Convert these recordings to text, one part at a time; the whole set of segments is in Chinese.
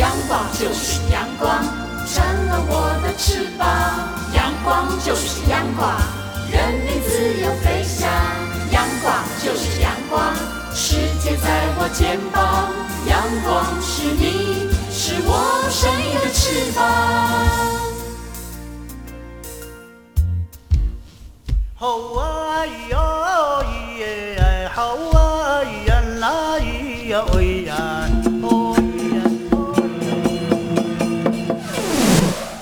阳光就是阳光，成了我的翅膀。阳光就是阳光，人民自由飞翔。阳光就是阳光，世界在我肩膀。阳光是你，是我生命的翅膀。好啊咿咿耶，好啊咿呀啦咿呀喂，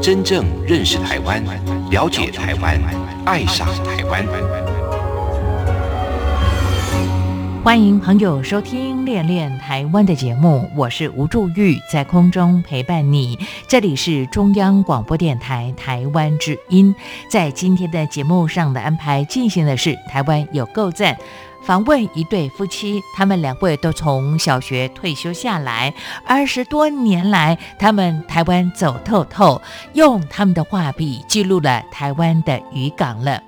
真正认识台湾，了解台湾，爱上台湾。欢迎朋友收听《恋恋台湾》的节目，我是吴祝玉，在空中陪伴你。这里是中央广播电台台湾之音。在今天的节目上的安排，进行的是台湾有够赞，访问一对夫妻，他们两位都从小学退休下来，二十多年来，他们台湾走透透，用他们的画笔记录了台湾的渔港了。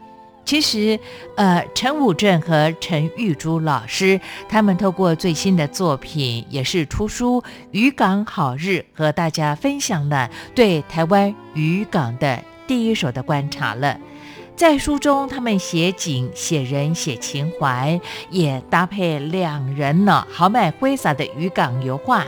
其实，呃，陈武正和陈玉珠老师，他们透过最新的作品，也是出书《渔港好日》，和大家分享了对台湾渔港的第一手的观察了。在书中，他们写景、写人、写情怀，也搭配两人呢豪迈挥洒的渔港油画。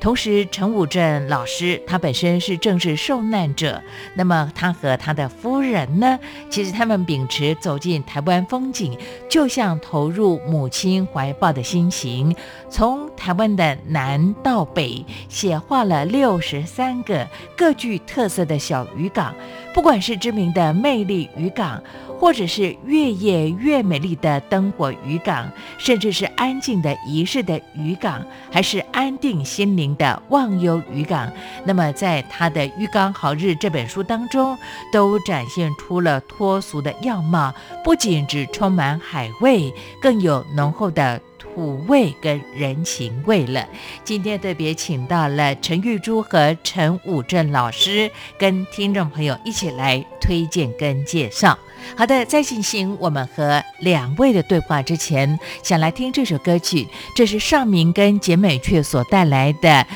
同时，陈武镇老师他本身是政治受难者，那么他和他的夫人呢，其实他们秉持走进台湾风景，就像投入母亲怀抱的心情，从台湾的南到北，写画了六十三个各具特色的小渔港，不管是知名的魅力渔港。或者是越夜越美丽的灯火渔港，甚至是安静的仪式的渔港，还是安定心灵的忘忧渔港，那么在他的《渔港好日》这本书当中，都展现出了脱俗的样貌，不仅只充满海味，更有浓厚的。土味跟人情味了。今天特别请到了陈玉珠和陈武正老师，跟听众朋友一起来推荐跟介绍。好的，在进行我们和两位的对话之前，想来听这首歌曲，这是尚明跟简美雀所带来的。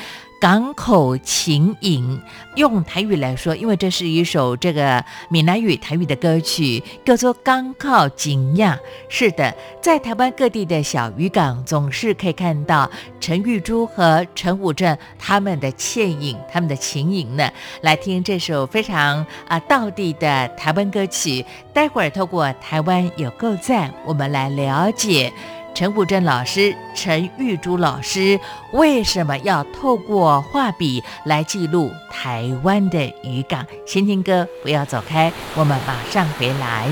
港口情影，用台语来说，因为这是一首这个闽南语台语的歌曲，叫做《港口景呀》。是的，在台湾各地的小渔港，总是可以看到陈玉珠和陈武正他们的倩影，他们的情影呢。来听这首非常啊道地的台湾歌曲。待会儿透过台湾有够赞，我们来了解。陈古镇老师、陈玉珠老师为什么要透过画笔来记录台湾的渔港？先听歌，不要走开，我们马上回来。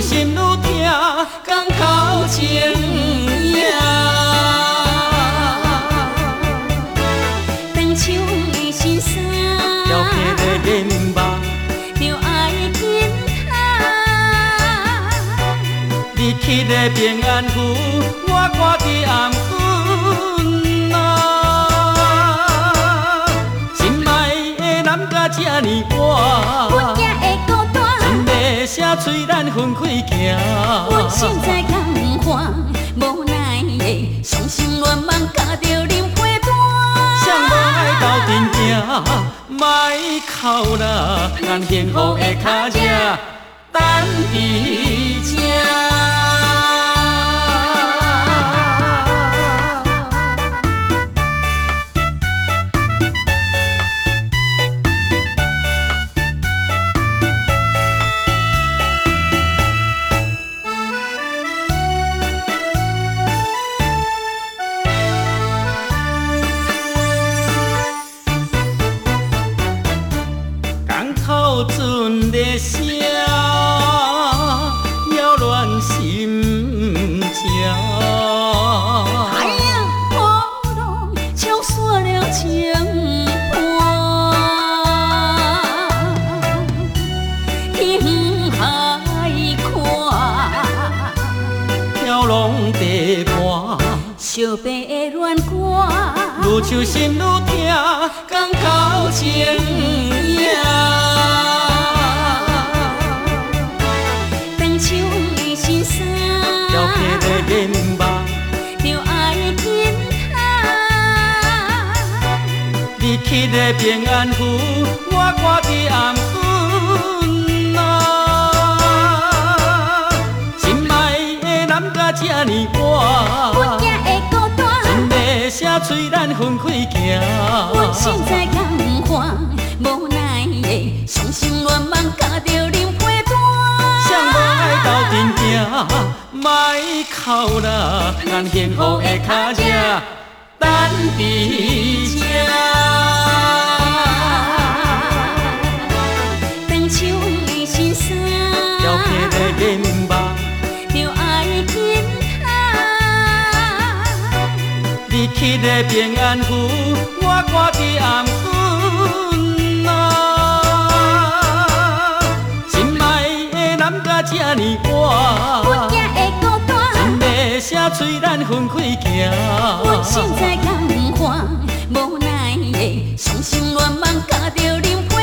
心愈痛更靠情呀。当初的心声要变得更爱健康。你去的平安符我挂着红尘啊心爱的男怎这呢多催咱分开行。我现在感化，无奈的伤心乱梦，甲着啉花谁无爱斗单。阵行，莫哭啦，咱幸福的脚趾等伫幸福的脚趾等伫这。当唱的心声，调皮的眼目，着爱紧他。你去的平安符，真要写催咱分开阮心行。在感化，无奈的伤心乱梦，加着啉花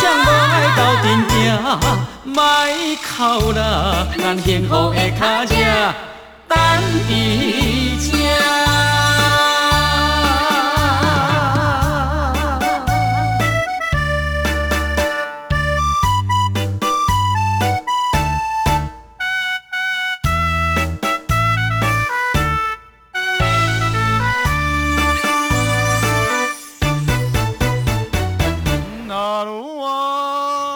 谁无爱斗。阵行，莫哭啦，咱幸福的脚趾等伫这。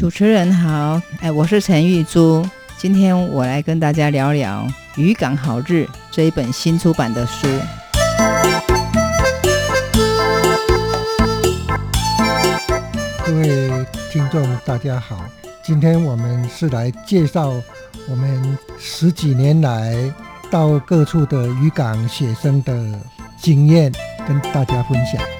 主持人好，哎，我是陈玉珠，今天我来跟大家聊聊《渔港好日》这一本新出版的书。各位听众，大家好。今天我们是来介绍我们十几年来到各处的渔港写生的经验，跟大家分享。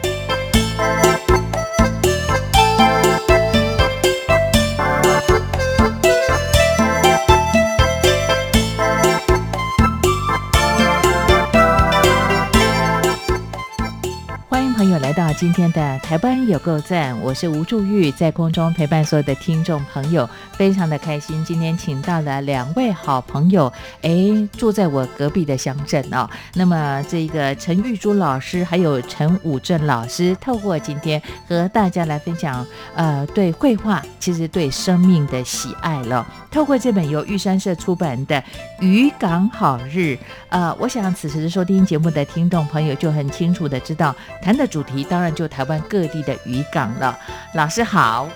到今天的台湾有够赞，我是吴祝玉，在空中陪伴所有的听众朋友，非常的开心。今天请到了两位好朋友，诶，住在我隔壁的乡镇哦。那么这个陈玉珠老师还有陈武正老师，透过今天和大家来分享，呃，对绘画其实对生命的喜爱了。透过这本由玉山社出版的《渔港好日》，呃，我想此时收听节目的听众朋友就很清楚的知道，谈的主题当然就台湾各地的渔港了。老师好，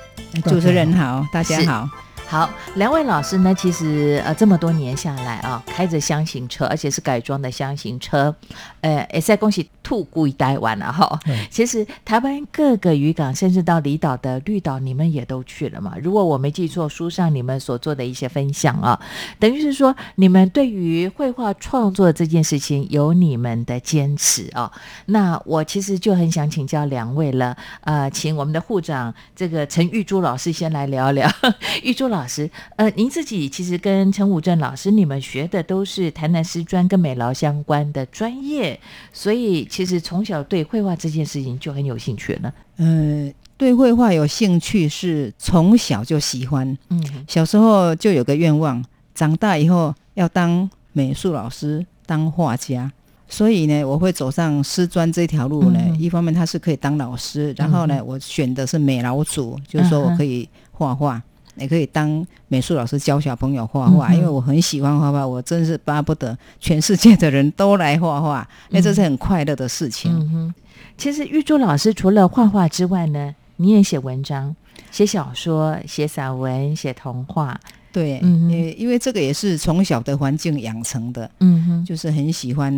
主持人好，大家好。好，两位老师呢，其实呃这么多年下来啊，开着箱型车，而且是改装的箱型车，呃，也在恭喜兔故意待完了哈。其实台湾各个渔港，甚至到离岛的绿岛，你们也都去了嘛？如果我没记错，书上你们所做的一些分享啊，等于是说你们对于绘画创作这件事情有你们的坚持啊。那我其实就很想请教两位了，呃，请我们的护长这个陈玉珠老师先来聊聊。玉珠老。老师，呃，您自己其实跟陈武正老师，你们学的都是台南师专跟美劳相关的专业，所以其实从小对绘画这件事情就很有兴趣了。嗯，对绘画有兴趣是从小就喜欢，嗯，小时候就有个愿望，长大以后要当美术老师、当画家，所以呢，我会走上师专这条路呢。一方面他是可以当老师，然后呢，我选的是美劳组，就是说我可以画画。也可以当美术老师教小朋友画画，因为我很喜欢画画，我真是巴不得全世界的人都来画画，因为这是很快乐的事情。嗯哼，其实玉珠老师除了画画之外呢，你也写文章、写小说、写散文、写童话。对，嗯，因为这个也是从小的环境养成的。嗯哼，就是很喜欢，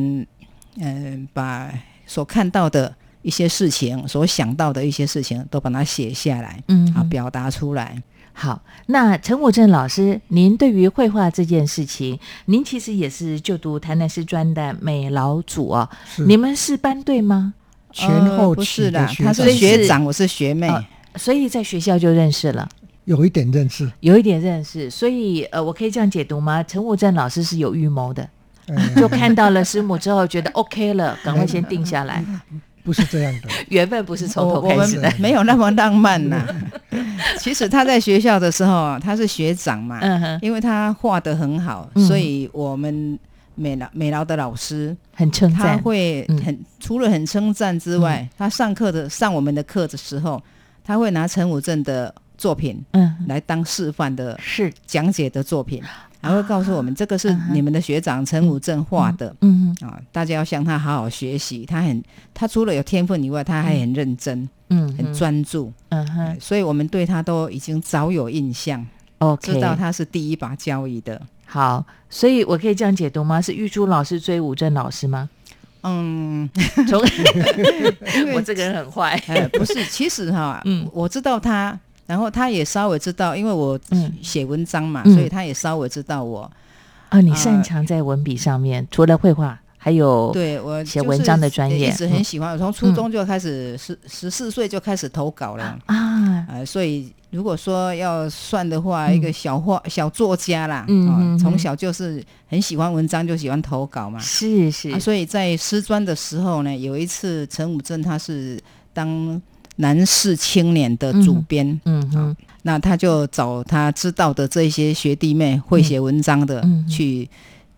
嗯，把所看到的一些事情、所想到的一些事情都把它写下来，嗯，啊，表达出来。好，那陈武正老师，您对于绘画这件事情，您其实也是就读台南师专的美劳组哦。你们是班队吗？前后不是的，他是学长，我是学妹，所以在学校就认识了，有一点认识，有一点认识。所以呃，我可以这样解读吗？陈武正老师是有预谋的，就看到了师母之后，觉得 OK 了，赶快先定下来。不是这样的，缘分不是从头开始的，没有那么浪漫呐。其实他在学校的时候，他是学长嘛，因为他画的很好，所以我们美劳美劳的老师很称赞，他会很除了很称赞之外，他上课的上我们的课的时候，他会拿陈武正的作品，嗯，来当示范的，是。讲解的作品。还会告诉我们，这个是你们的学长陈武正画的，嗯啊，大家要向他好好学习。他很，他除了有天分以外，他还很认真，嗯，很专注，嗯哼，所以我们对他都已经早有印象，OK，知道他是第一把交椅的。好，所以我可以这样解读吗？是玉珠老师追武正老师吗？嗯，从 我这个人很坏，不是，其实哈，嗯，我知道他。然后他也稍微知道，因为我写文章嘛，所以他也稍微知道我。啊，你擅长在文笔上面，除了绘画，还有对我写文章的专业，一直很喜欢。我从初中就开始，十十四岁就开始投稿了啊。呃，所以如果说要算的话，一个小画小作家啦，嗯，从小就是很喜欢文章，就喜欢投稿嘛。是是。所以在师专的时候呢，有一次陈武正他是当。男士青年的主编，嗯哼，那他就找他知道的这些学弟妹会写文章的去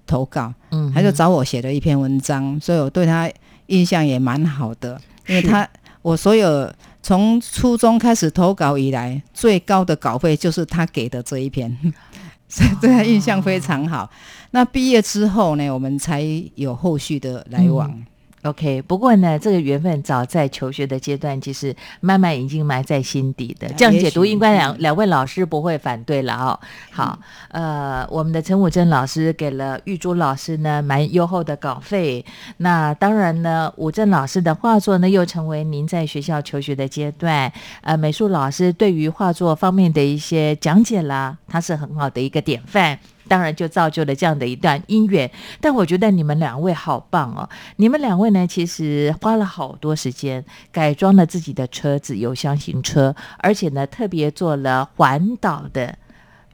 投稿，嗯，他就找我写了一篇文章，所以我对他印象也蛮好的，因为他我所有从初中开始投稿以来最高的稿费就是他给的这一篇，所以对他印象非常好。那毕业之后呢，我们才有后续的来往。OK，不过呢，这个缘分早在求学的阶段，其实慢慢已经埋在心底的。这样解读，应该两两位老师不会反对了哦。好，呃，我们的陈武珍老师给了玉珠老师呢蛮优厚的稿费。那当然呢，武珍老师的画作呢，又成为您在学校求学的阶段，呃，美术老师对于画作方面的一些讲解啦，他是很好的一个典范。当然就造就了这样的一段姻缘，但我觉得你们两位好棒哦！你们两位呢，其实花了好多时间改装了自己的车子，有箱型车，而且呢，特别做了环岛的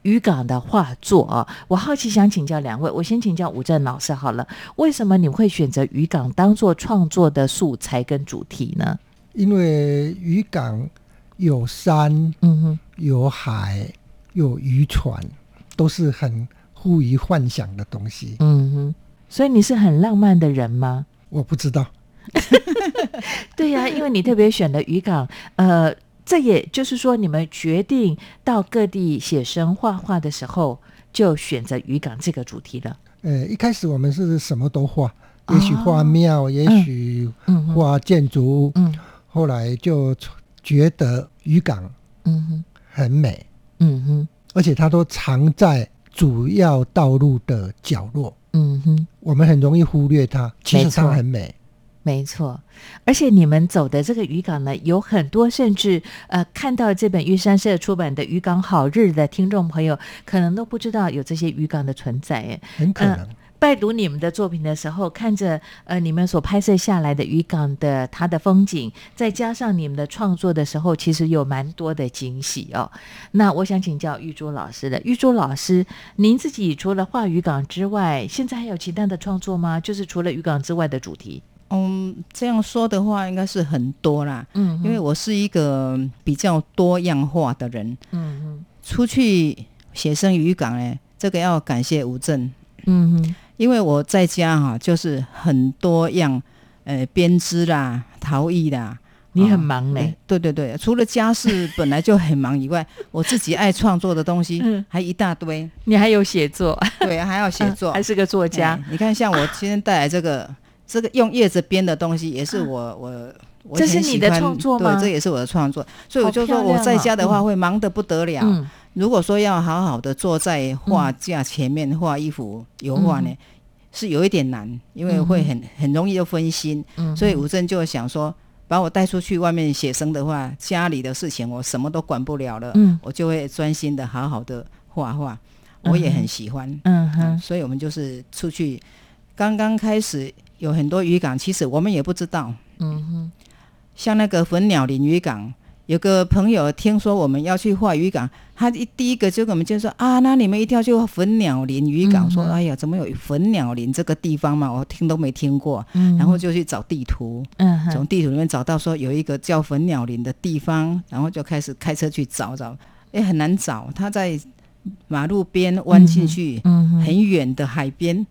渔港的画作啊！我好奇想请教两位，我先请教吴正老师好了，为什么你会选择渔港当做创作的素材跟主题呢？因为渔港有山，嗯哼，有海，有渔船，都是很。故意幻想的东西，嗯哼，所以你是很浪漫的人吗？我不知道。对呀，因为你特别选了渔港，呃，这也就是说，你们决定到各地写生画画的时候，就选择渔港这个主题了。呃，一开始我们是什么都画，也许画庙，也许画建筑物，嗯，后来就觉得渔港，嗯哼，很美，嗯哼。而且它都藏在主要道路的角落。嗯哼，我们很容易忽略它，其实它很美。没错，而且你们走的这个渔港呢，有很多甚至呃，看到这本玉山社出版的《渔港好日》的听众朋友，可能都不知道有这些渔港的存在。哎，很可能。拜读你们的作品的时候，看着呃你们所拍摄下来的渔港的它的风景，再加上你们的创作的时候，其实有蛮多的惊喜哦。那我想请教玉珠老师的，玉珠老师，您自己除了画渔港之外，现在还有其他的创作吗？就是除了渔港之外的主题？嗯，这样说的话，应该是很多啦。嗯，因为我是一个比较多样化的人。嗯嗯，出去写生渔港呢，这个要感谢吴正。嗯哼。因为我在家哈，就是很多样，呃，编织啦、陶艺啦，你很忙嘞。对对对，除了家事本来就很忙以外，我自己爱创作的东西还一大堆。你还有写作？对，还要写作，还是个作家。你看，像我今天带来这个，这个用叶子编的东西，也是我我我这是你的创作吗？对，这也是我的创作。所以我就说我在家的话会忙得不得了。如果说要好好的坐在画架前面画一幅油画呢，是有一点难，因为会很很容易就分心。所以吴正就想说，把我带出去外面写生的话，家里的事情我什么都管不了了，我就会专心的好好的画画。我也很喜欢，嗯哼，所以我们就是出去，刚刚开始有很多渔港，其实我们也不知道，嗯哼，像那个粉鸟林渔港。有个朋友听说我们要去画渔港，他一第一个就跟我们就说啊，那你们一定要去粉鸟林渔港。说哎呀，怎么有粉鸟林这个地方嘛？我听都没听过。然后就去找地图，从地图里面找到说有一个叫粉鸟林的地方，然后就开始开车去找找。哎，很难找，他在马路边弯进去，很远的海边。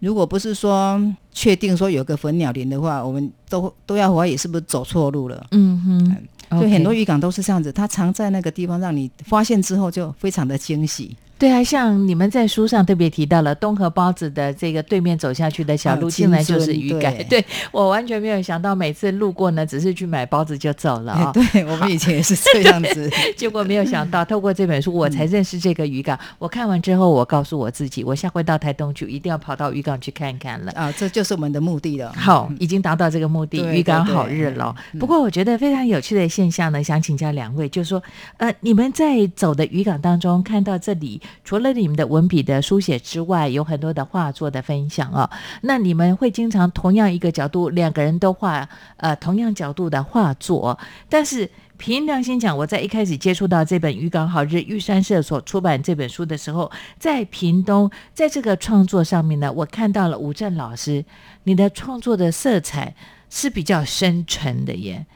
如果不是说确定说有个粉鸟林的话，我们都都要怀疑是不是走错路了。嗯哼。就很多渔港都是这样子，它藏在那个地方，让你发现之后就非常的惊喜。对啊，像你们在书上特别提到了东河包子的这个对面走下去的小路，进来就是渔港。对我完全没有想到，每次路过呢，只是去买包子就走了啊。对我们以前也是这样子，结果没有想到，透过这本书，我才认识这个渔港。我看完之后，我告诉我自己，我下回到台东去，一定要跑到渔港去看看了。啊，这就是我们的目的了。好，已经达到这个目的，渔港好日了。不过我觉得非常有趣的现象呢，想请教两位，就是说，呃，你们在走的渔港当中，看到这里除了你们的文笔的书写之外，有很多的画作的分享哦。那你们会经常同样一个角度，两个人都画呃同样角度的画作。但是凭良心讲，我在一开始接触到这本《渔港好日》玉山社所出版这本书的时候，在屏东，在这个创作上面呢，我看到了吴正老师，你的创作的色彩是比较深沉的耶。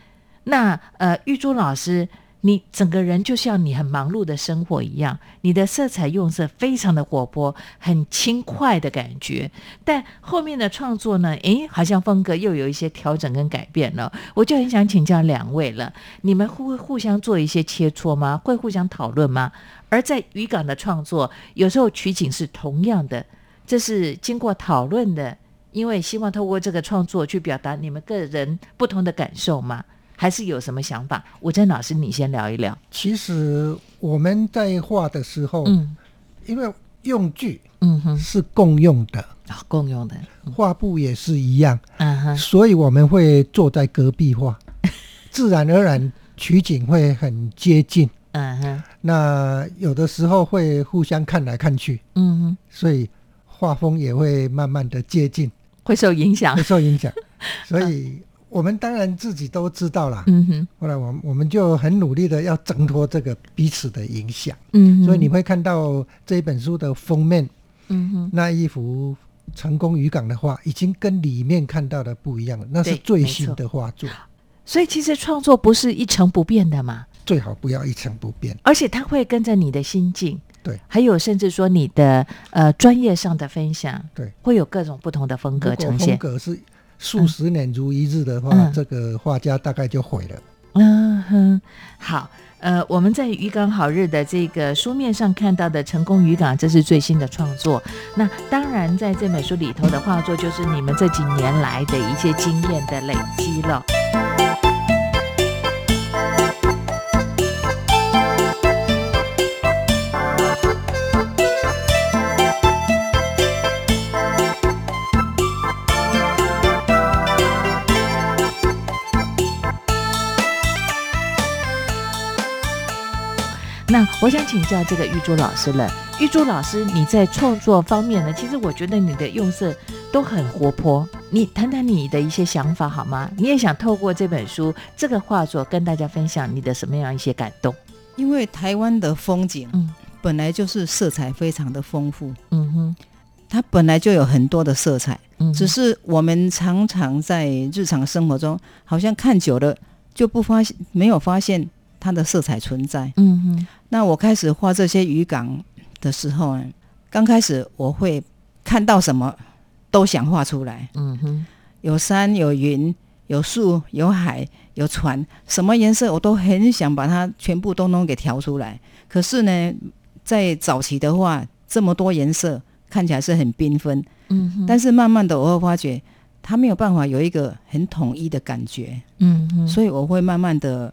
那呃，玉珠老师。你整个人就像你很忙碌的生活一样，你的色彩用色非常的活泼，很轻快的感觉。但后面的创作呢，诶，好像风格又有一些调整跟改变了。我就很想请教两位了，你们会互相做一些切磋吗？会互相讨论吗？而在渔港的创作，有时候取景是同样的，这是经过讨论的，因为希望透过这个创作去表达你们个人不同的感受吗？还是有什么想法？吴珍老师，你先聊一聊。其实我们在画的时候，嗯，因为用具，嗯哼，是共用的。啊，共用的。画布也是一样，嗯哼，所以我们会坐在隔壁画，自然而然取景会很接近，嗯哼。那有的时候会互相看来看去，嗯哼，所以画风也会慢慢的接近，会受影响，会受影响，所以。我们当然自己都知道啦，嗯哼。后来我我们就很努力的要挣脱这个彼此的影响，嗯。所以你会看到这一本书的封面，嗯哼，那一幅成功渔港的画，已经跟里面看到的不一样了，那是最新的画作。所以其实创作不是一成不变的嘛，最好不要一成不变，而且它会跟着你的心境，对，还有甚至说你的呃专业上的分享，对，会有各种不同的风格呈现。风格是。数十年如一日的话，这个画家大概就毁了。嗯哼，好，呃，我们在《渔港好日》的这个书面上看到的成功渔港，这是最新的创作。那当然，在这本书里头的画作，就是你们这几年来的一些经验的累积了。我想请教这个玉珠老师了。玉珠老师，你在创作方面呢？其实我觉得你的用色都很活泼。你谈谈你的一些想法好吗？你也想透过这本书、这个画作跟大家分享你的什么样一些感动？因为台湾的风景，嗯，本来就是色彩非常的丰富，嗯哼，它本来就有很多的色彩，嗯，只是我们常常在日常生活中，好像看久了就不发现，没有发现。它的色彩存在，嗯哼。那我开始画这些渔港的时候呢，刚开始我会看到什么都想画出来，嗯哼。有山有云有树有海有船，什么颜色我都很想把它全部都弄给调出来。可是呢，在早期的话，这么多颜色看起来是很缤纷，嗯哼。但是慢慢的我会发觉，它没有办法有一个很统一的感觉，嗯哼。所以我会慢慢的。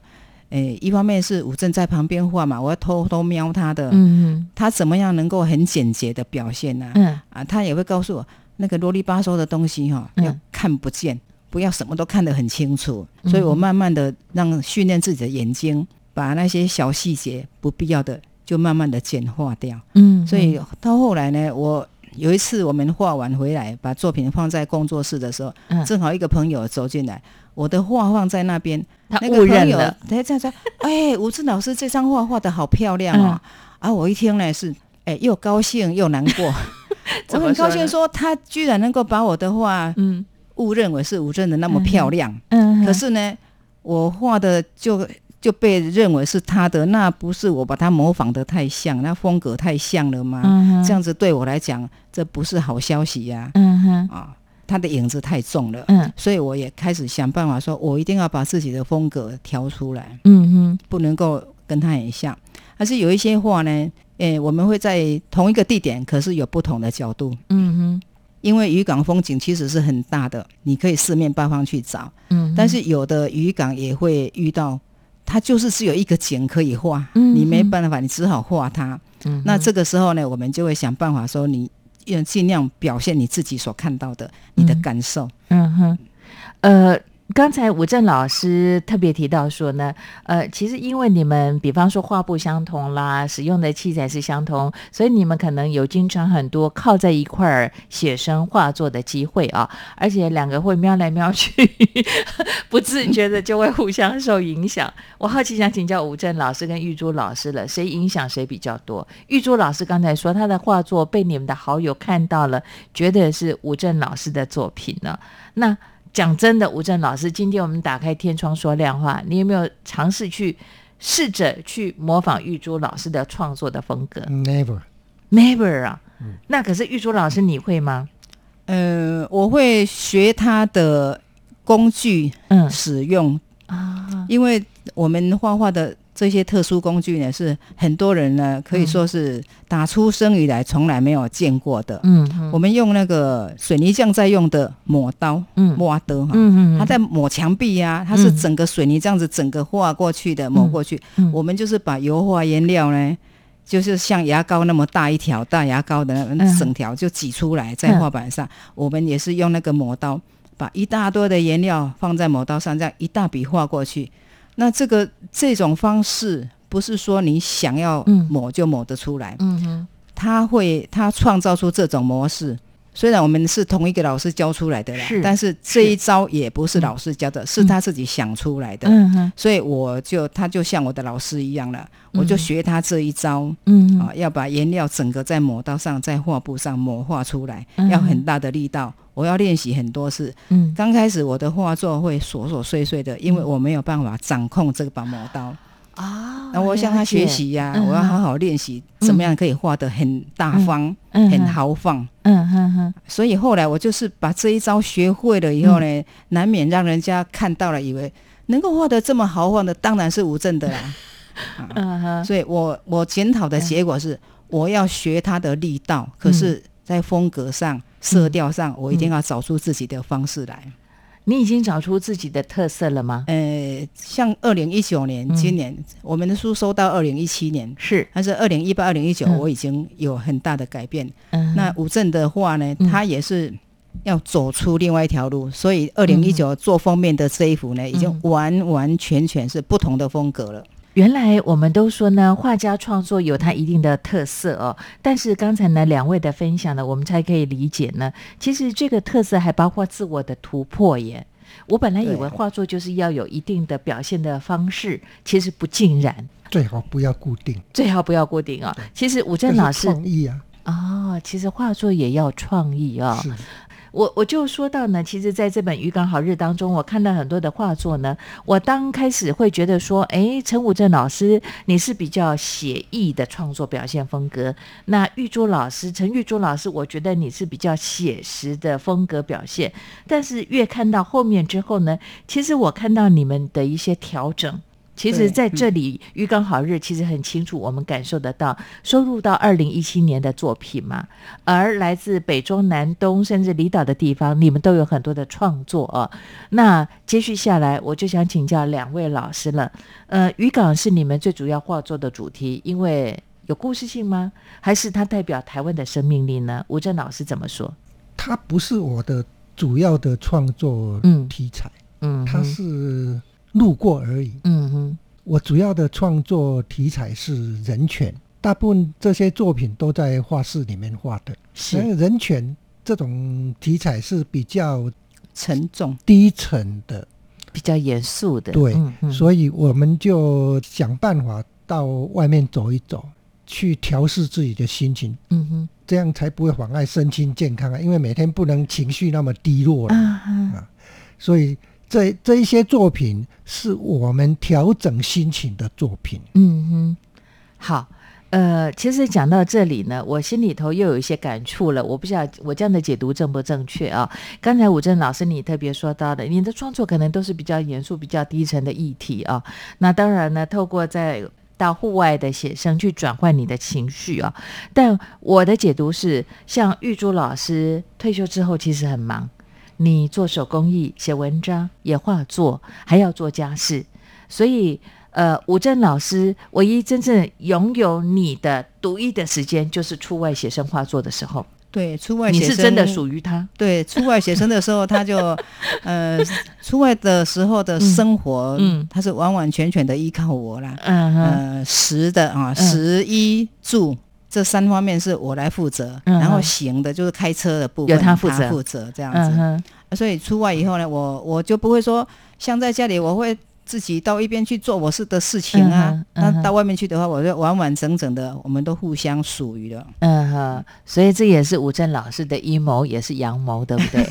诶，一方面是吴正在旁边画嘛，我要偷偷瞄他的，嗯他怎么样能够很简洁的表现呢？嗯，啊，他也会告诉我那个啰里吧嗦的东西哈，要看不见，不要什么都看得很清楚。所以我慢慢的让训练自己的眼睛，把那些小细节不必要的就慢慢的简化掉。嗯，所以到后来呢，我有一次我们画完回来，把作品放在工作室的时候，正好一个朋友走进来。我的画放在那边，他误认了。他这样说：“ 哎，吴志老师这张画画的好漂亮哦！”啊，我一听呢是，哎，又高兴又难过。我很高兴说，他居然能够把我的画，嗯，误认为是吴镇的那么漂亮。嗯，可是呢，我画的就就被认为是他的，那不是我把他模仿的太像，那风格太像了吗？嗯这样子对我来讲，这不是好消息呀。嗯哼，啊。他的影子太重了，嗯，所以我也开始想办法，说我一定要把自己的风格调出来，嗯哼，不能够跟他很像。但是有一些画呢，诶，我们会在同一个地点，可是有不同的角度，嗯哼，因为渔港风景其实是很大的，你可以四面八方去找，嗯，但是有的渔港也会遇到，它就是只有一个景可以画，嗯，你没办法，你只好画它，嗯，那这个时候呢，我们就会想办法说你。要尽量表现你自己所看到的，你的感受。嗯哼，呃。刚才吴正老师特别提到说呢，呃，其实因为你们比方说画布相同啦，使用的器材是相同，所以你们可能有经常很多靠在一块儿写生画作的机会啊，而且两个会瞄来瞄去，不自觉的就会互相受影响。我好奇想请教吴正老师跟玉珠老师了，谁影响谁比较多？玉珠老师刚才说他的画作被你们的好友看到了，觉得是吴正老师的作品呢？那？讲真的，吴正老师，今天我们打开天窗说亮话，你有没有尝试去试着去模仿玉珠老师的创作的风格？Never，Never 啊，那可是玉珠老师，你会吗？呃，我会学他的工具，嗯，使用啊，因为我们画画的。这些特殊工具呢，是很多人呢可以说是打出生以来从来没有见过的。嗯，我们用那个水泥匠在用的抹刀，嗯，抹刀哈，嗯嗯，他在抹墙壁呀，它是整个水泥这样子整个画过去的，抹过去。我们就是把油画颜料呢，就是像牙膏那么大一条大牙膏的那整条就挤出来在画板上。我们也是用那个抹刀，把一大堆的颜料放在抹刀上，这样一大笔画过去。那这个这种方式不是说你想要抹就抹得出来，嗯哼，他会他创造出这种模式。虽然我们是同一个老师教出来的啦，但是这一招也不是老师教的，是他自己想出来的。嗯。哼，所以我就他就像我的老师一样了，我就学他这一招，嗯。啊，要把颜料整个在抹刀上，在画布上抹画出来，要很大的力道。我要练习很多次。嗯，刚开始我的画作会琐琐碎碎的，因为我没有办法掌控这把磨刀啊。那我向他学习呀，我要好好练习，怎么样可以画得很大方、很豪放。嗯哼哼。所以后来我就是把这一招学会了以后呢，难免让人家看到了，以为能够画得这么豪放的，当然是吴正的啦。嗯哼。所以我我检讨的结果是，我要学他的力道，可是在风格上。色调上，我一定要找出自己的方式来。你已经找出自己的特色了吗？呃，像二零一九年，今年我们的书收到二零一七年，是，但是二零一八、二零一九，我已经有很大的改变。嗯，那吴镇的话呢，他也是要走出另外一条路，所以二零一九做封面的这一幅呢，已经完完全全是不同的风格了。原来我们都说呢，画家创作有他一定的特色哦。但是刚才呢，两位的分享呢，我们才可以理解呢，其实这个特色还包括自我的突破耶。我本来以为画作就是要有一定的表现的方式，其实不尽然。最好不要固定，最好不要固定啊。其实吴正老师创意啊，哦，其实画作也要创意啊。我我就说到呢，其实在这本《渔港好日》当中，我看到很多的画作呢。我刚开始会觉得说，哎，陈武正老师你是比较写意的创作表现风格，那玉珠老师陈玉珠老师，我觉得你是比较写实的风格表现。但是越看到后面之后呢，其实我看到你们的一些调整。其实，在这里，《渔港好日》其实很清楚，我们感受得到收入到二零一七年的作品嘛。而来自北中南东甚至离岛的地方，你们都有很多的创作啊。那接续下来，我就想请教两位老师了。呃，渔港是你们最主要画作的主题，因为有故事性吗？还是它代表台湾的生命力呢？吴正老师怎么说？它不是我的主要的创作题材，嗯，它是。路过而已。嗯哼，我主要的创作题材是人权，大部分这些作品都在画室里面画的。是人权这种题材是比较沉重、低沉的，比较严肃的。对，所以我们就想办法到外面走一走，去调试自己的心情。嗯哼，这样才不会妨碍身心健康啊！因为每天不能情绪那么低落了啊，所以。这这一些作品是我们调整心情的作品。嗯哼，好，呃，其实讲到这里呢，我心里头又有一些感触了。我不知道我这样的解读正不正确啊？刚才武正老师你特别说到的，你的创作可能都是比较严肃、比较低沉的议题啊。那当然呢，透过在到户外的写生去转换你的情绪啊。但我的解读是，像玉珠老师退休之后，其实很忙。你做手工艺、写文章、也画作，还要做家事，所以，呃，吴正老师唯一真正拥有你的独一的时间，就是出外写生画作的时候。对，出外写生你是真的属于他。对，出外写生的时候，他就，呃，出外的时候的生活，嗯，他是完完全全的依靠我啦。嗯呃，食的啊，食衣住。这三方面是我来负责，然后行的就是开车的部分，由他负责，负责这样子。所以出外以后呢，我我就不会说像在家里，我会。自己到一边去做我是的事情啊，那到外面去的话，我就完完整整的，我们都互相属于了。嗯哼，所以这也是吴正老师的阴谋，也是阳谋，对不对？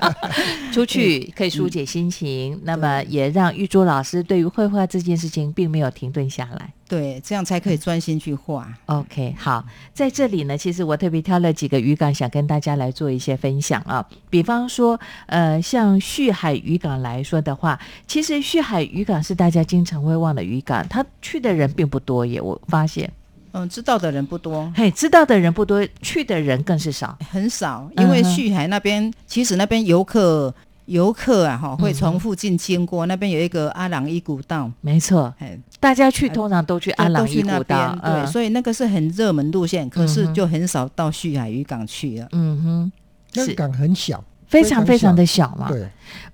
出去可以疏解心情，那么也让玉珠老师对于绘画这件事情并没有停顿下来。对，这样才可以专心去画。OK，好，在这里呢，其实我特别挑了几个渔港，想跟大家来做一些分享啊。比方说，呃，像旭海渔港来说的话，其实旭海渔港是大家经常会忘的渔港，他去的人并不多耶。我发现，嗯，知道的人不多，嘿，知道的人不多，去的人更是少，很少。因为旭海那边，其实那边游客。游客啊，哈，会从附近经过那边有一个阿朗伊古道，没错，大家去通常都去阿朗伊古道，对，所以那个是很热门路线，可是就很少到旭海渔港去了。嗯哼，那港很小，非常非常的小嘛。对，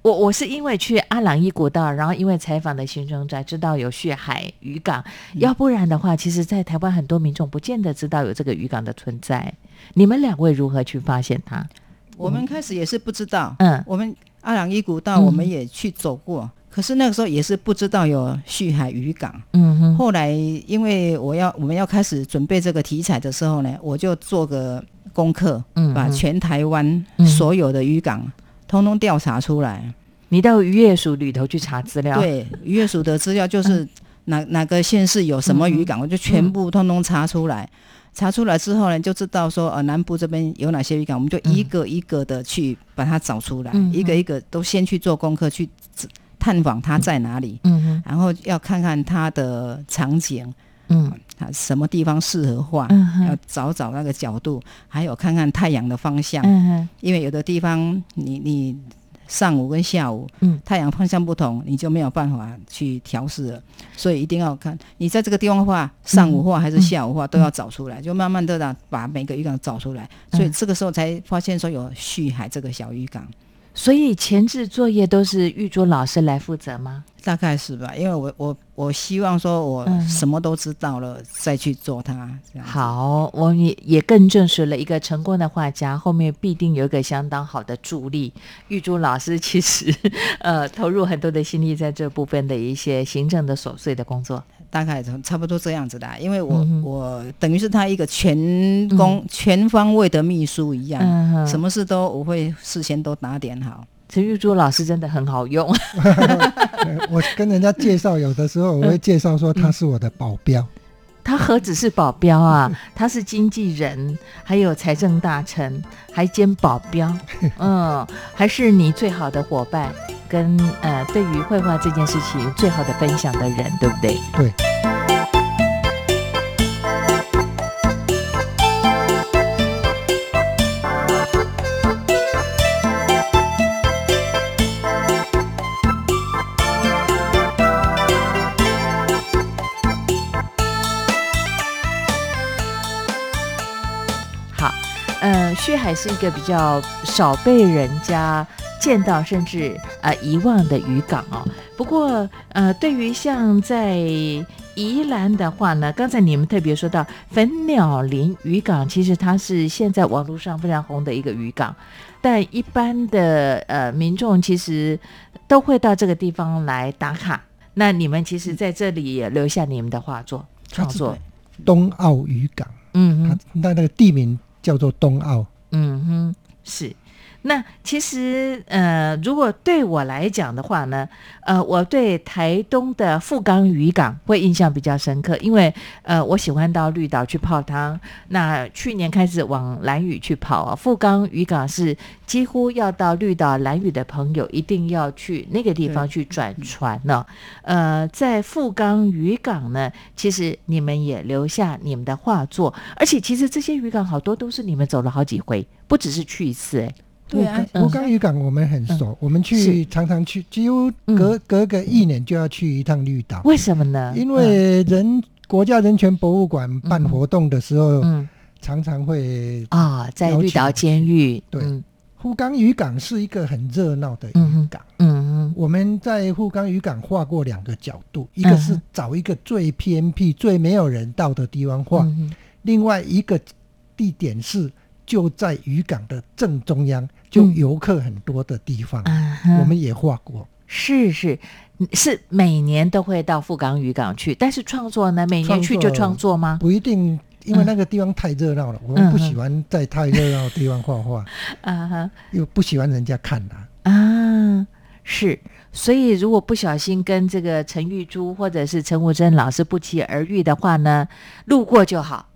我我是因为去阿朗伊古道，然后因为采访的行程才知道有旭海渔港，要不然的话，其实在台湾很多民众不见得知道有这个渔港的存在。你们两位如何去发现它？我们开始也是不知道，嗯，我们。阿朗伊古道我们也去走过，可是那个时候也是不知道有旭海渔港。嗯哼。后来因为我要我们要开始准备这个题材的时候呢，我就做个功课，把全台湾所有的渔港通通调查出来。你到渔业署里头去查资料？对，渔业署的资料就是哪哪个县市有什么渔港，我就全部通通查出来。查出来之后呢，就知道说呃南部这边有哪些渔港，我们就一个一个的去把它找出来，一个一个都先去做功课，去探访它在哪里，嗯然后要看看它的场景，嗯，它什么地方适合画，要找找那个角度，还有看看太阳的方向，嗯因为有的地方你你。上午跟下午，嗯，太阳方向不同，你就没有办法去调试了。所以一定要看你在这个地方画，上午画还是下午画，都要找出来，就慢慢的让把每个鱼缸找出来。所以这个时候才发现说有旭海这个小鱼缸。所以前置作业都是玉珠老师来负责吗？大概是吧，因为我我我希望说我什么都知道了再去做它。好，我也也更证实了一个成功的画家后面必定有一个相当好的助力。玉珠老师其实 呃投入很多的心力在这部分的一些行政的琐碎的工作，大概差不多这样子的。因为我我等于是他一个全工全方位的秘书一样，什么事都我会事先都打点好。陈玉珠老师真的很好用。我跟人家介绍，有的时候我会介绍说他是我的保镖。他何止是保镖啊？他是经纪人，还有财政大臣，还兼保镖。嗯，还是你最好的伙伴，跟呃，对于绘画这件事情最好的分享的人，对不对？对。薛海是一个比较少被人家见到，甚至呃遗忘的渔港哦。不过呃，对于像在宜兰的话呢，刚才你们特别说到粉鸟林渔港，其实它是现在网络上非常红的一个渔港，但一般的呃民众其实都会到这个地方来打卡。那你们其实在这里也留下你们的画作创作，东澳渔港，嗯，它那那个地名叫做东澳。嗯哼，是。那其实，呃，如果对我来讲的话呢，呃，我对台东的富冈渔港会印象比较深刻，因为，呃，我喜欢到绿岛去泡汤。那去年开始往蓝屿去跑啊，富冈渔港是几乎要到绿岛蓝屿的朋友一定要去那个地方去转船呢。呃，在富冈渔港呢，其实你们也留下你们的画作，而且其实这些渔港好多都是你们走了好几回，不只是去一次，哎。对啊，福冈渔港我们很熟，我们去常常去，几乎隔隔个一年就要去一趟绿岛。为什么呢？因为人国家人权博物馆办活动的时候，常常会啊，在绿岛监狱。对，富冈渔港是一个很热闹的渔港。嗯嗯，我们在富冈渔港画过两个角度，一个是找一个最偏僻、最没有人到的地方画，另外一个地点是。就在渔港的正中央，就游客很多的地方，我们也画过。是是是，每年都会到富冈渔港去，但是创作呢，每年去就创作吗？不一定，因为那个地方太热闹了，我们不喜欢在太热闹的地方画画，啊哈，又不喜欢人家看啊。啊，是，所以如果不小心跟这个陈玉珠或者是陈武珍老师不期而遇的话呢，路过就好。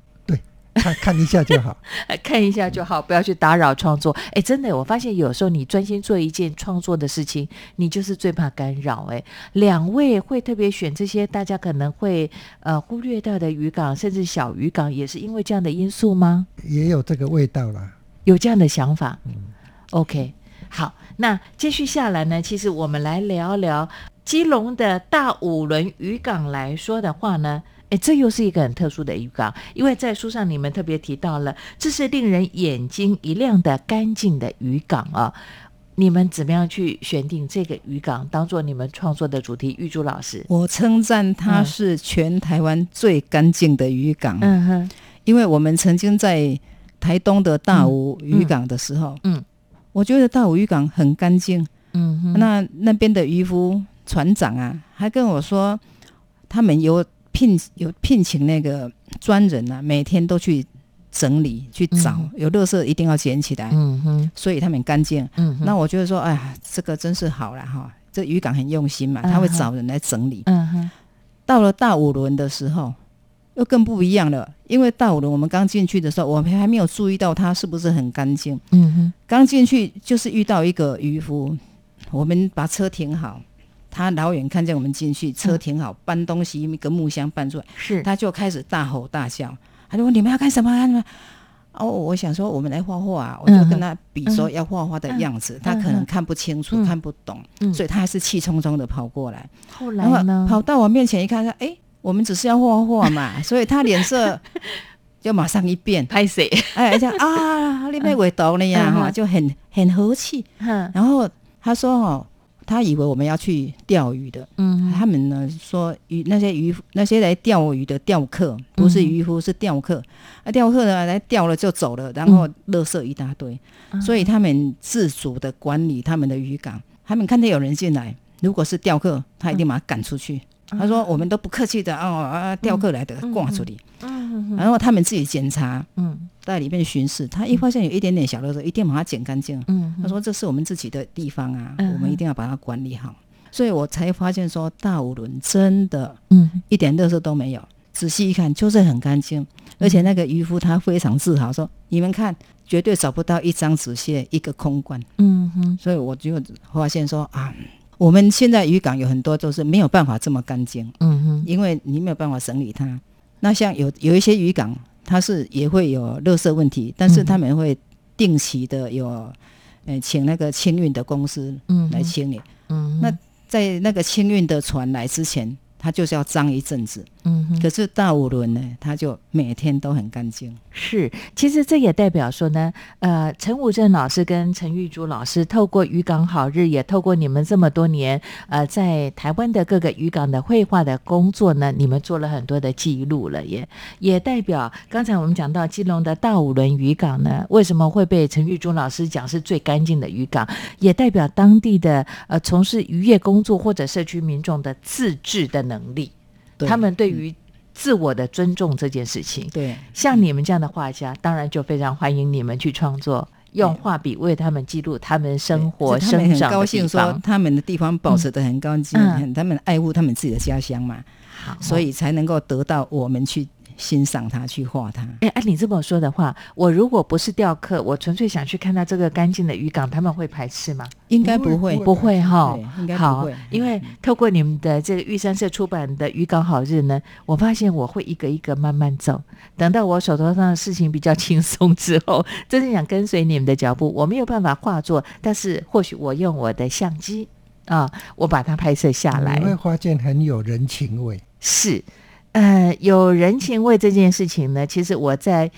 看看一下就好，看一下就好，不要去打扰创作。哎，真的，我发现有时候你专心做一件创作的事情，你就是最怕干扰。哎，两位会特别选这些大家可能会呃忽略掉的渔港，甚至小渔港，也是因为这样的因素吗？也有这个味道啦，有这样的想法。嗯，OK，好，那接续下来呢，其实我们来聊聊基隆的大五轮渔港来说的话呢。哎，这又是一个很特殊的渔港，因为在书上你们特别提到了，这是令人眼睛一亮的干净的渔港啊！你们怎么样去选定这个渔港当做你们创作的主题？玉珠老师，我称赞它是全台湾最干净的渔港。嗯哼，因为我们曾经在台东的大武渔港的时候，嗯，我觉得大武渔港很干净。嗯哼，那那边的渔夫船长啊，还跟我说，他们有。聘有聘请那个专人啊，每天都去整理去找，有垃圾一定要捡起来。嗯哼，所以他们干净。嗯，那我觉得说，哎呀，这个真是好了哈，这渔港很用心嘛，他会找人来整理。嗯哼，到了大五轮的时候，又更不一样了，因为大五轮我们刚进去的时候，我们还没有注意到它是不是很干净。嗯哼，刚进去就是遇到一个渔夫，我们把车停好。他老远看见我们进去，车停好，搬东西，一个木箱搬出来，是，他就开始大吼大叫，他就问你们要干什么？干什么？哦，我想说我们来画画，啊我就跟他比说要画画的样子，他可能看不清楚，看不懂，所以他还是气冲冲的跑过来。后来呢？跑到我面前一看，说：“哎，我们只是要画画嘛。”所以他脸色就马上一变，拍谁？哎，讲啊，你被围堵了呀，哈，就很很和气。然后他说：“哦。”他以为我们要去钓鱼的，嗯，他们呢说渔那些渔那些来钓鱼的钓客不是渔夫是钓客，啊，钓客呢来钓了就走了，然后垃圾一大堆，所以他们自主的管理他们的渔港，他们看到有人进来，如果是钓客，他一定把他赶出去。他说我们都不客气的哦啊，钓客来的挂出去，嗯，然后他们自己检查，嗯。在里面巡视，他一发现有一点点小垃圾，一定把它捡干净。嗯，他说这是我们自己的地方啊，我们一定要把它管理好。所以我才发现说大五轮真的，嗯，一点垃圾都没有。仔细一看，就是很干净，而且那个渔夫他非常自豪说：“你们看，绝对找不到一张纸屑，一个空罐。”嗯哼，所以我就发现说啊，我们现在渔港有很多都是没有办法这么干净。嗯哼，因为你没有办法整理它。那像有有一些渔港。他是也会有垃圾问题，但是他们会定期的有，呃，请那个清运的公司来清理。嗯，那在那个清运的船来之前。它就是要脏一阵子，嗯，可是大五轮呢，他就每天都很干净。是，其实这也代表说呢，呃，陈武正老师跟陈玉珠老师透过渔港好日，也透过你们这么多年，呃，在台湾的各个渔港的绘画的工作呢，你们做了很多的记录了，也也代表刚才我们讲到基隆的大五轮渔港呢，为什么会被陈玉珠老师讲是最干净的渔港，也代表当地的呃从事渔业工作或者社区民众的自治的。能力，他们对于自我的尊重这件事情，对，像你们这样的画家，当然就非常欢迎你们去创作，用画笔为他们记录他们生活、生长高兴说他们的地方保持的很干净，他们爱护他们自己的家乡嘛，好，所以才能够得到我们去。欣赏它，去画它。哎，按你这么说的话，我如果不是雕刻，我纯粹想去看到这个干净的渔港，他们会排斥吗？应该不会，不会哈。应该不会，因为透过你们的这个玉山社出版的《渔港好日》呢，我发现我会一个一个慢慢走。等到我手头上的事情比较轻松之后，真正想跟随你们的脚步，我没有办法画作，但是或许我用我的相机啊，我把它拍摄下来，你会发现很有人情味。是。呃，有人情味这件事情呢，其实我在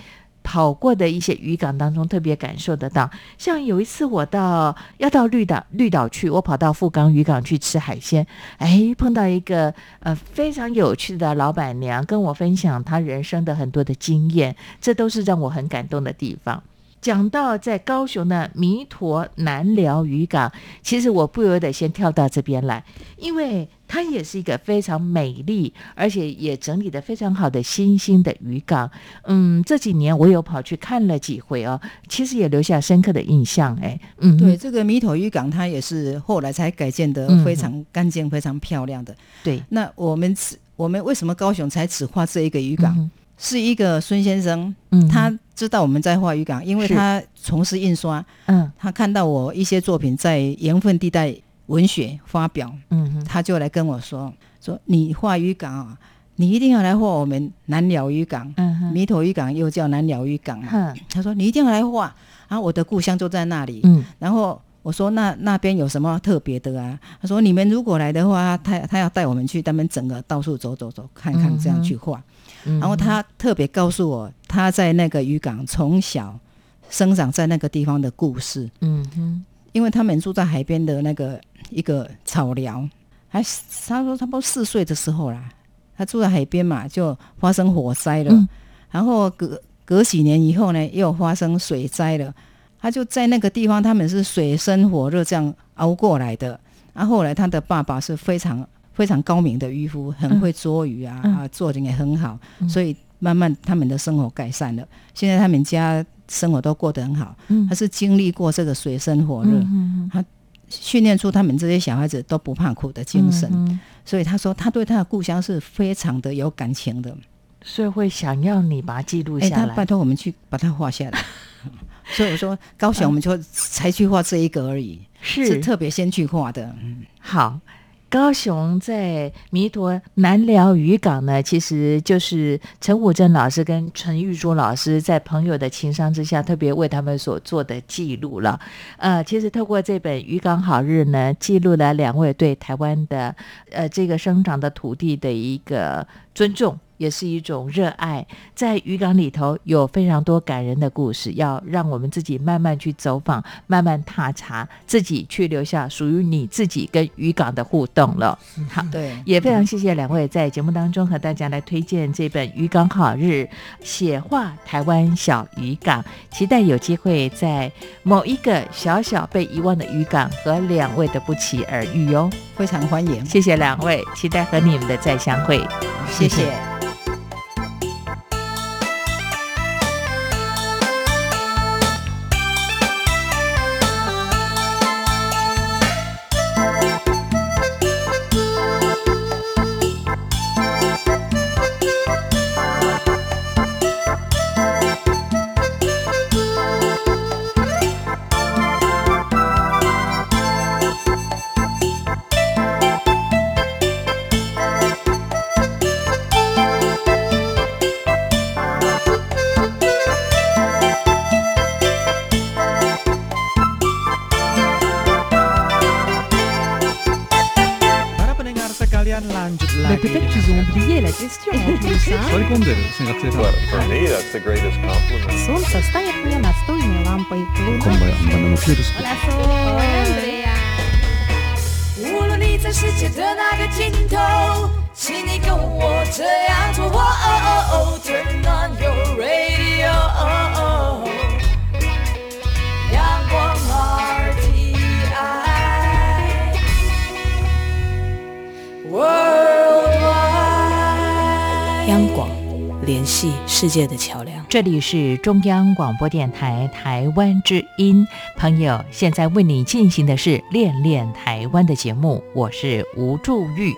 跑过的一些渔港当中特别感受得到。像有一次我到要到绿岛绿岛去，我跑到富冈渔港去吃海鲜，哎，碰到一个呃非常有趣的老板娘，跟我分享她人生的很多的经验，这都是让我很感动的地方。讲到在高雄的弥陀南寮渔港，其实我不由得先跳到这边来，因为它也是一个非常美丽，而且也整理的非常好的新兴的渔港。嗯，这几年我有跑去看了几回哦，其实也留下深刻的印象。哎，嗯，对，这个弥陀渔港它也是后来才改建的非常干净、非常漂亮的。对，那我们只我们为什么高雄才只画这一个渔港？是一个孙先生，嗯，他知道我们在画渔港，因为他从事印刷，嗯，他看到我一些作品在盐分地带文学发表，嗯，他就来跟我说，说你画渔港啊，你一定要来画我们南寮渔港，嗯，弥陀渔港又叫南寮渔港嘛，他说你一定要来画，啊，我的故乡就在那里，嗯，然后我说那那边有什么特别的啊？他说你们如果来的话，他他要带我们去他们整个到处走走走看看，这样去画。然后他特别告诉我，他在那个渔港从小生长在那个地方的故事。嗯哼，因为他们住在海边的那个一个草寮，还他说差不多四岁的时候啦，他住在海边嘛，就发生火灾了。然后隔隔几年以后呢，又发生水灾了。他就在那个地方，他们是水深火热这样熬过来的。然后后来他的爸爸是非常。非常高明的渔夫，很会捉鱼啊，啊，做的也很好，所以慢慢他们的生活改善了。现在他们家生活都过得很好。他是经历过这个水深火热，他训练出他们这些小孩子都不怕苦的精神。所以他说，他对他的故乡是非常的有感情的，所以会想要你把它记录下来。他拜托我们去把它画下来。所以我说，高雄我们就才去画这一个而已，是特别先去画的。嗯，好。高雄在弥陀南寮渔港呢，其实就是陈武正老师跟陈玉珠老师在朋友的情商之下，特别为他们所做的记录了。呃，其实透过这本《渔港好日》呢，记录了两位对台湾的呃这个生长的土地的一个尊重。也是一种热爱。在渔港里头有非常多感人的故事，要让我们自己慢慢去走访，慢慢踏查，自己去留下属于你自己跟渔港的互动了。好，对，也非常谢谢两位在节目当中和大家来推荐这本《渔港好日》，写画台湾小渔港，期待有机会在某一个小小被遗忘的渔港和两位的不期而遇哟。非常欢迎，谢谢两位，期待和你们的再相会，谢谢。无界的桥梁。这里是中央广播电台台湾之音，朋友，现在为你进行的是《恋恋台湾》的节目，我是吴祝玉。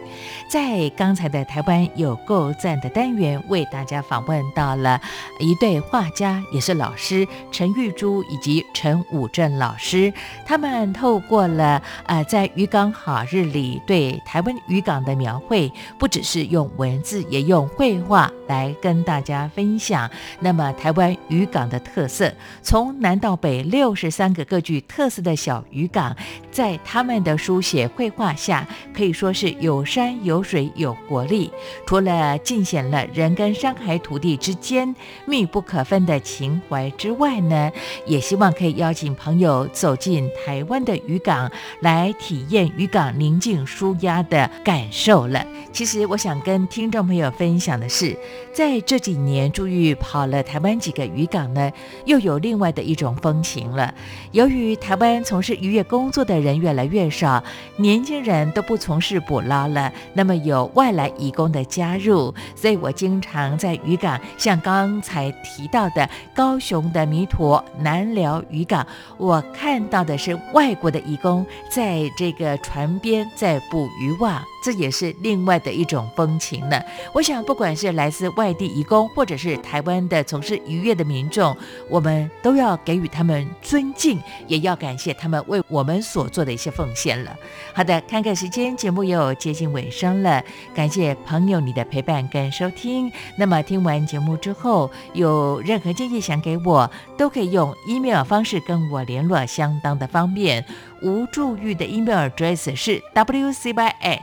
在刚才的台湾有够赞的单元，为大家访问到了一对画家，也是老师陈玉珠以及陈武正老师。他们透过了呃，在渔港好日里对台湾渔港的描绘，不只是用文字，也用绘画来跟大家分享。想那么台湾渔港的特色，从南到北六十三个各具特色的小渔港，在他们的书写绘画下，可以说是有山有水有活力。除了尽显了人跟山海土地之间密不可分的情怀之外呢，也希望可以邀请朋友走进台湾的渔港，来体验渔港宁静舒压的感受了。其实我想跟听众朋友分享的是，在这几年注意跑了。台湾几个渔港呢，又有另外的一种风情了。由于台湾从事渔业工作的人越来越少，年轻人都不从事捕捞了，那么有外来移工的加入，所以我经常在渔港，像刚才提到的高雄的弥陀南寮渔港，我看到的是外国的移工在这个船边在捕渔网。这也是另外的一种风情了。我想，不管是来自外地移工，或者是台湾的从事渔业的民众，我们都要给予他们尊敬，也要感谢他们为我们所做的一些奉献了。好的，看看时间，节目又接近尾声了。感谢朋友你的陪伴跟收听。那么听完节目之后，有任何建议想给我，都可以用 email 方式跟我联络，相当的方便。吴助玉的 email address 是 wcy at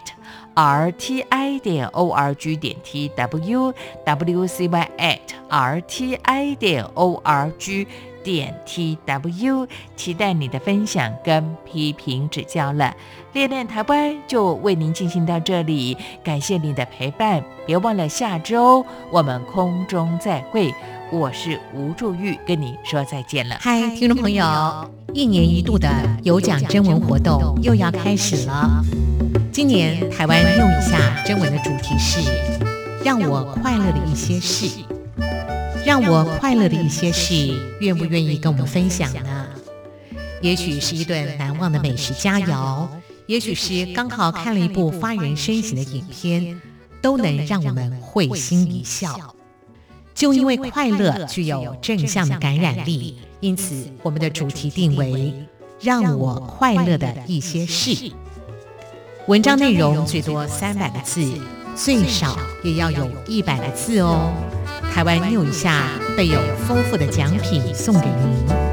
rti 点 org 点 tw wcy at rti 点 org 点 tw，期待你的分享跟批评指教了。练练台湾就为您进行到这里，感谢您的陪伴，别忘了下周我们空中再会。我是吴祝玉，跟你说再见了。嗨，听众朋友，一年一度的有奖征文活动又要开始了。今年台湾用一下征文的主题是“让我快乐的一些事”，让我快乐的一些事，愿不愿意跟我们分享呢？也许是一顿难忘的美食佳肴，也许是刚好看了一部发人深省的影片，都能让我们会心一笑。就因为快乐具有正向的感染力，因此我们的主题定为“让我快乐的一些事”。文章内容最多三百个字，最少也要有一百个字哦。台湾六以下备有丰富的奖品送给您。